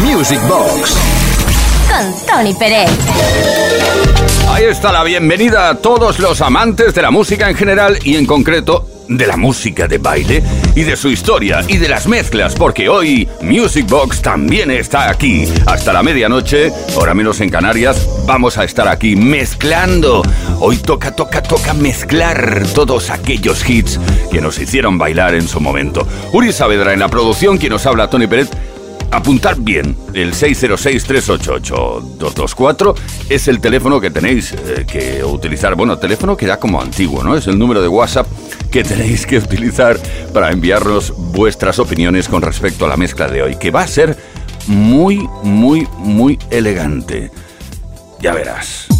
Music Box. Con Tony Pérez. Ahí está la bienvenida a todos los amantes de la música en general y en concreto de la música de baile y de su historia y de las mezclas, porque hoy Music Box también está aquí. Hasta la medianoche, ahora menos en Canarias, vamos a estar aquí mezclando. Hoy toca, toca, toca mezclar todos aquellos hits que nos hicieron bailar en su momento. Uri Saavedra en la producción, quien nos habla Tony Pérez apuntar bien, el 606-388-224 es el teléfono que tenéis eh, que utilizar. Bueno, teléfono que da como antiguo, ¿no? Es el número de WhatsApp que tenéis que utilizar para enviarnos vuestras opiniones con respecto a la mezcla de hoy, que va a ser muy, muy, muy elegante. Ya verás.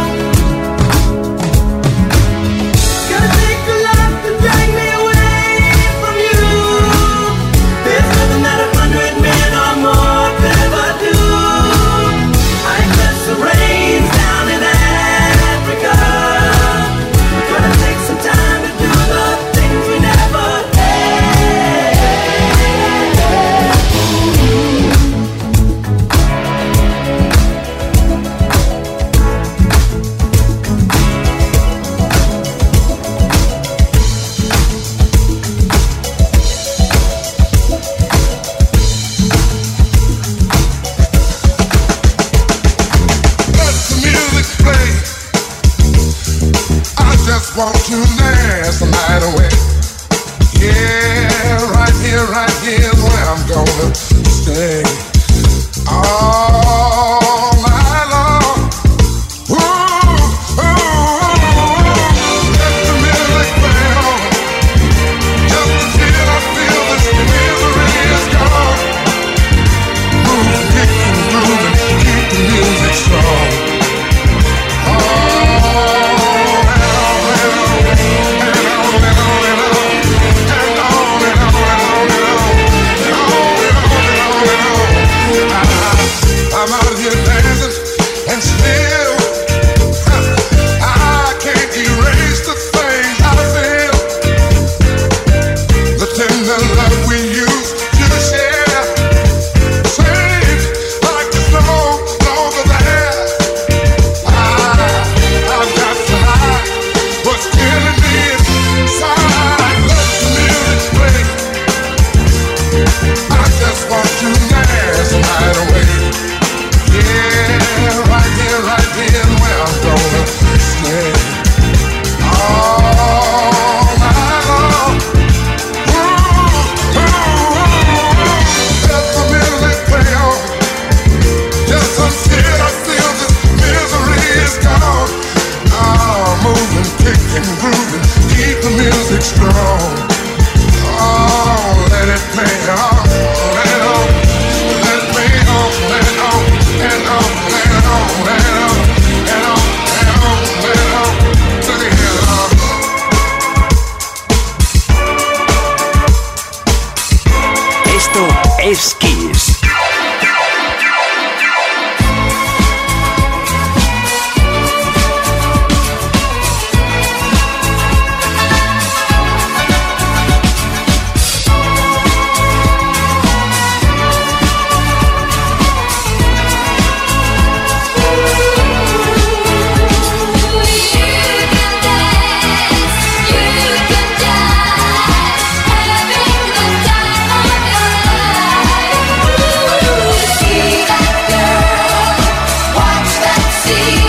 Anybody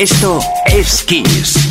Esto es Kiss.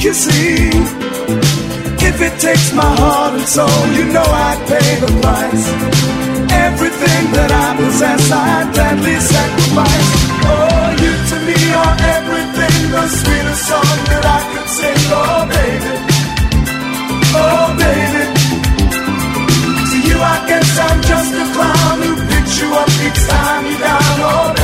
make you see. If it takes my heart and soul, you know I'd pay the price. Everything that I possess, I'd gladly sacrifice. Oh, you to me are everything, the sweetest song that I could sing. Oh, baby. Oh, baby. To you, I guess I'm just a clown who picks you up each time you're down. Oh, baby.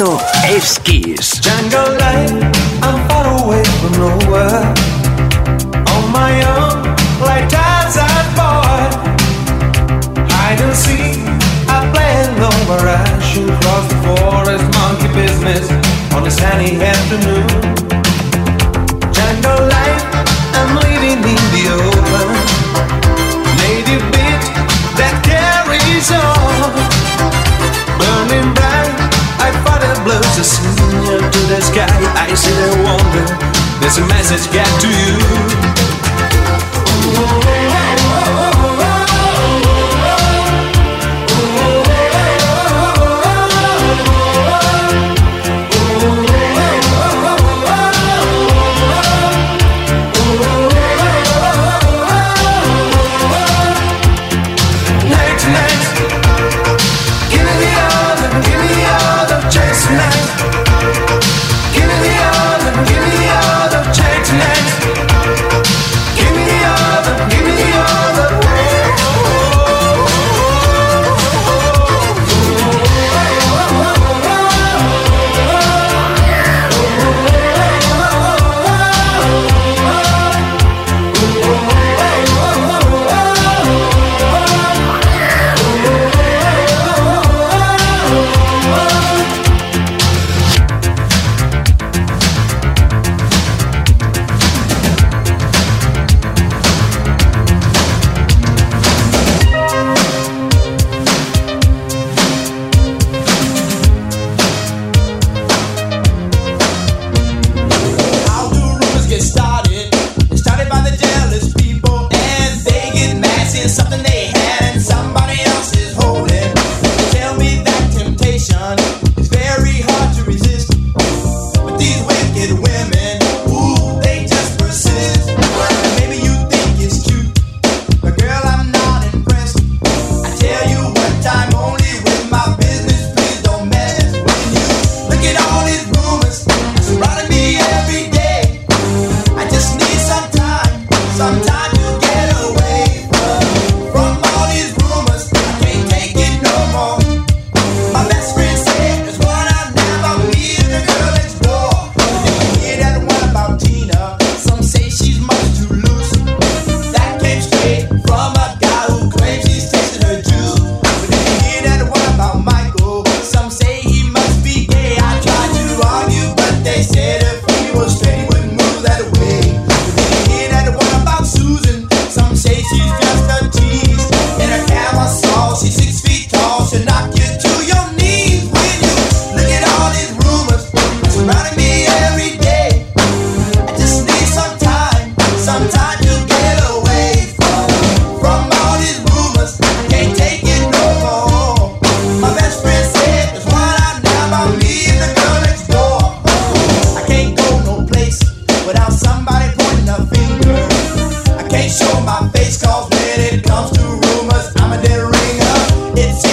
Esto es Kiss. Jungle life, I'm far away from nowhere. On my own, like Tarzan boy. Hide and seek, I play alone where I shoot across the forest. Monkey business on a sunny afternoon. Jungle life, I'm living in the old. clouds a signal to the sky. I see the wonder. There's a message got to you. Oh, oh, oh, It's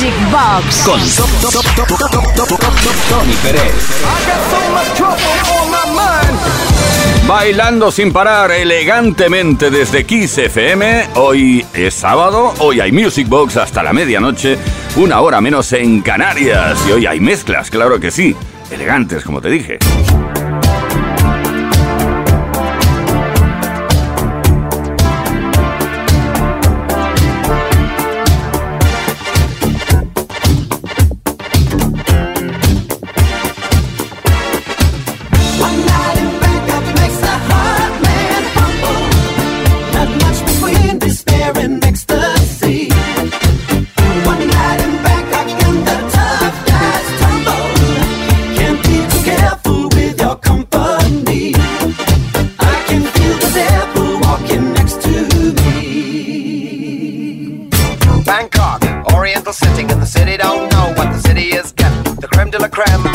Music Box con Tony Pérez. Bailando sin parar elegantemente desde Kiss FM. Hoy es sábado, hoy hay Music Box hasta la medianoche, una hora menos en Canarias. Y hoy hay mezclas, claro que sí. Elegantes, como te dije.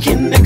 devil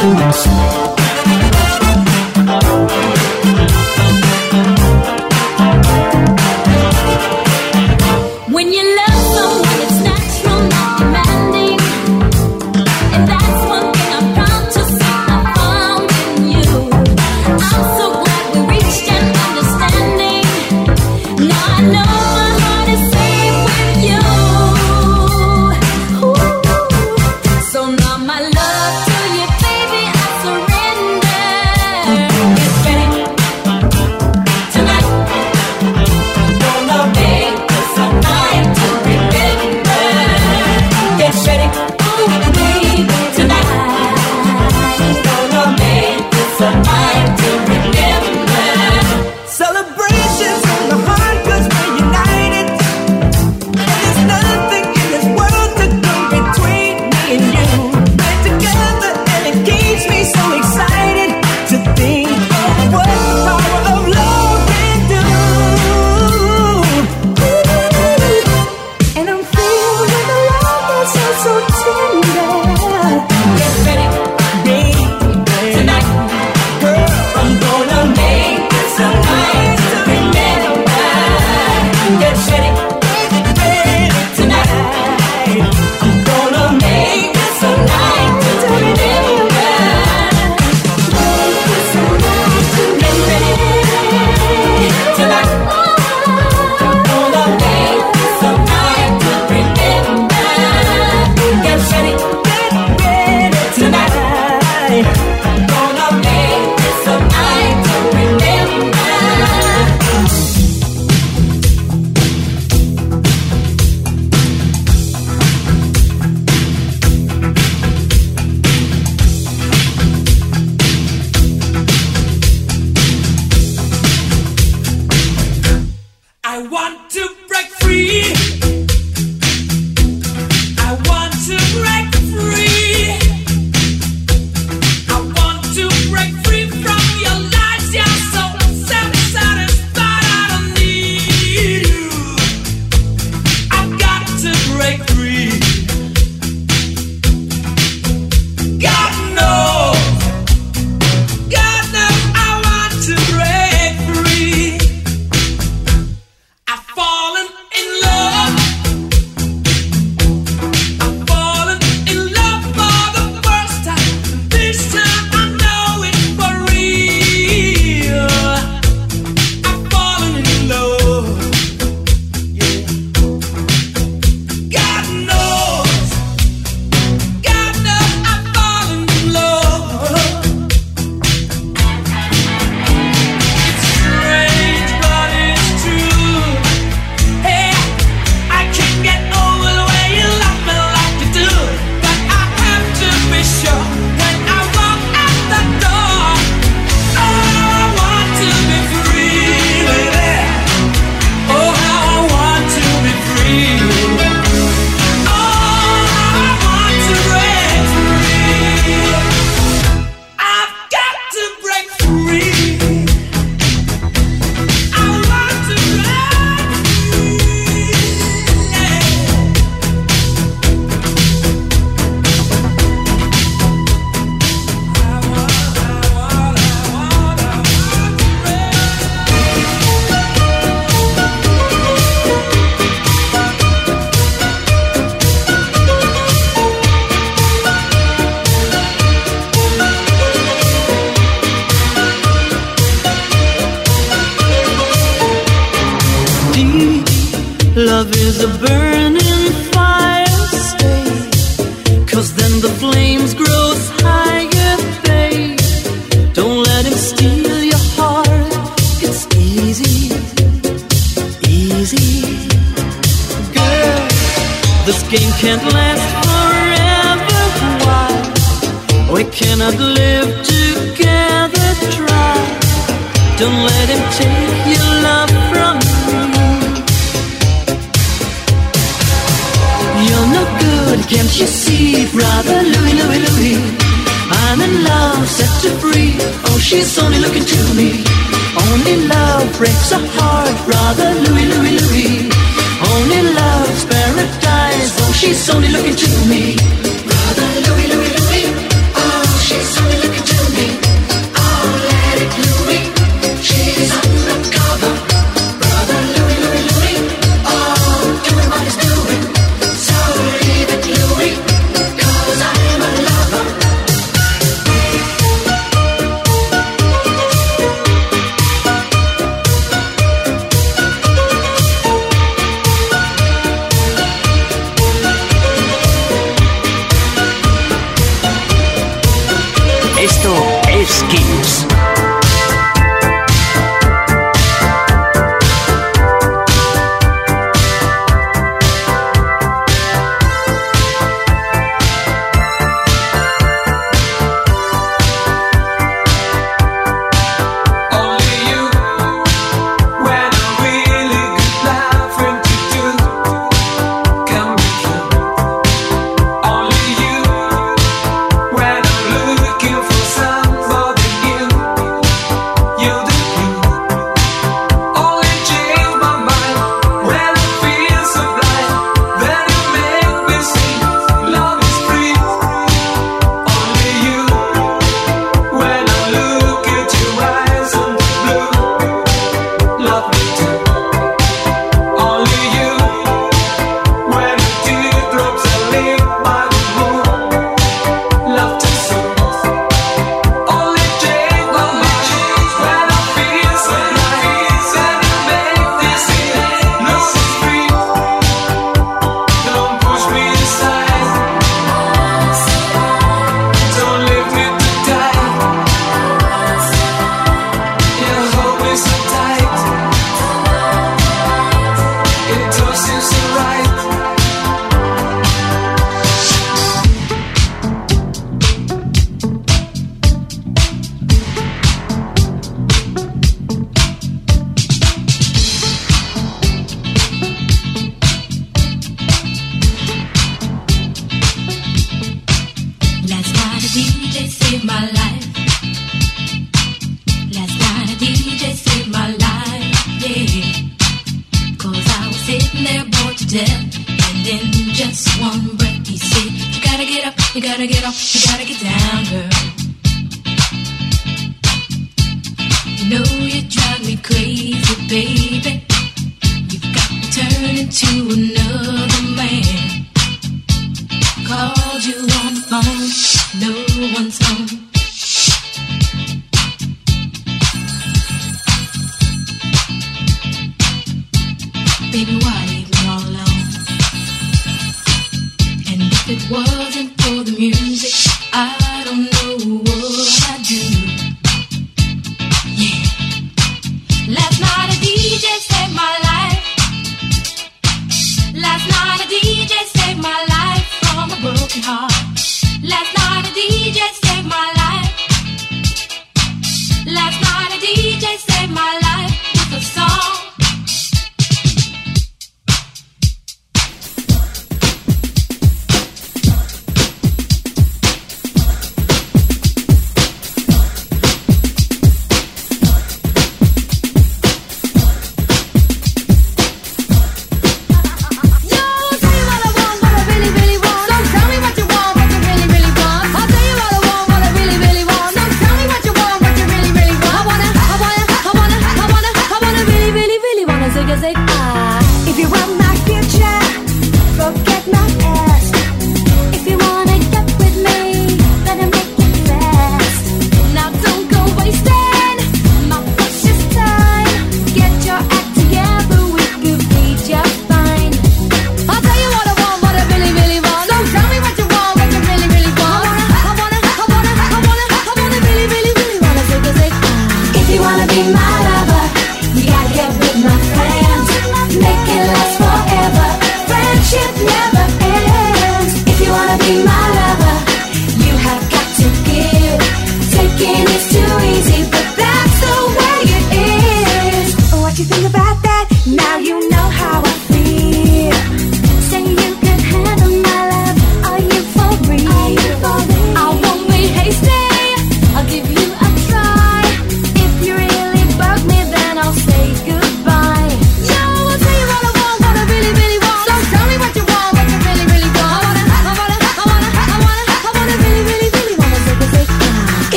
When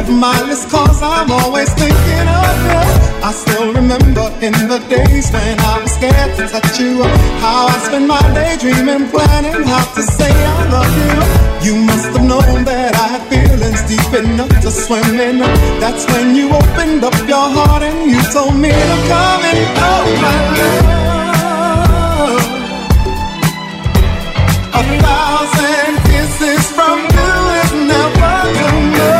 of my list cause I'm always thinking of you. I still remember in the days when I was scared to touch you. How I spent my day dreaming, planning how to say I love you. You must have known that I had feelings deep enough to swim in. That's when you opened up your heart and you told me to come and oh my love. A thousand kisses from you is never enough.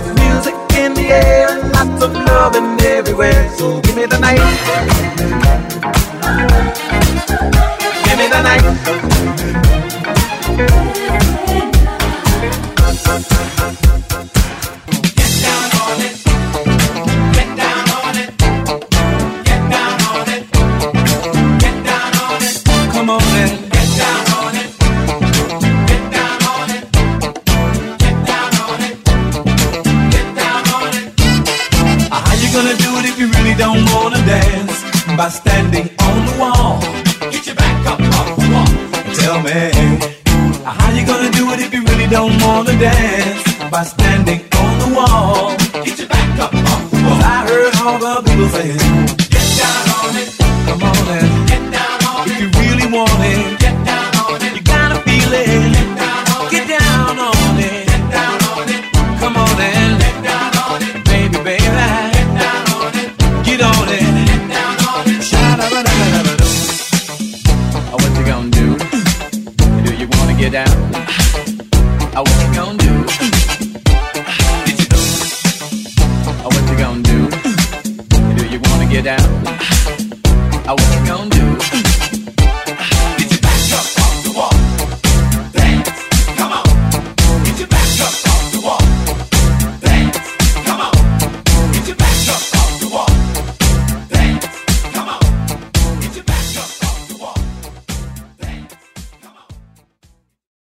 There's music in the air and lots of loving everywhere. So give me the night.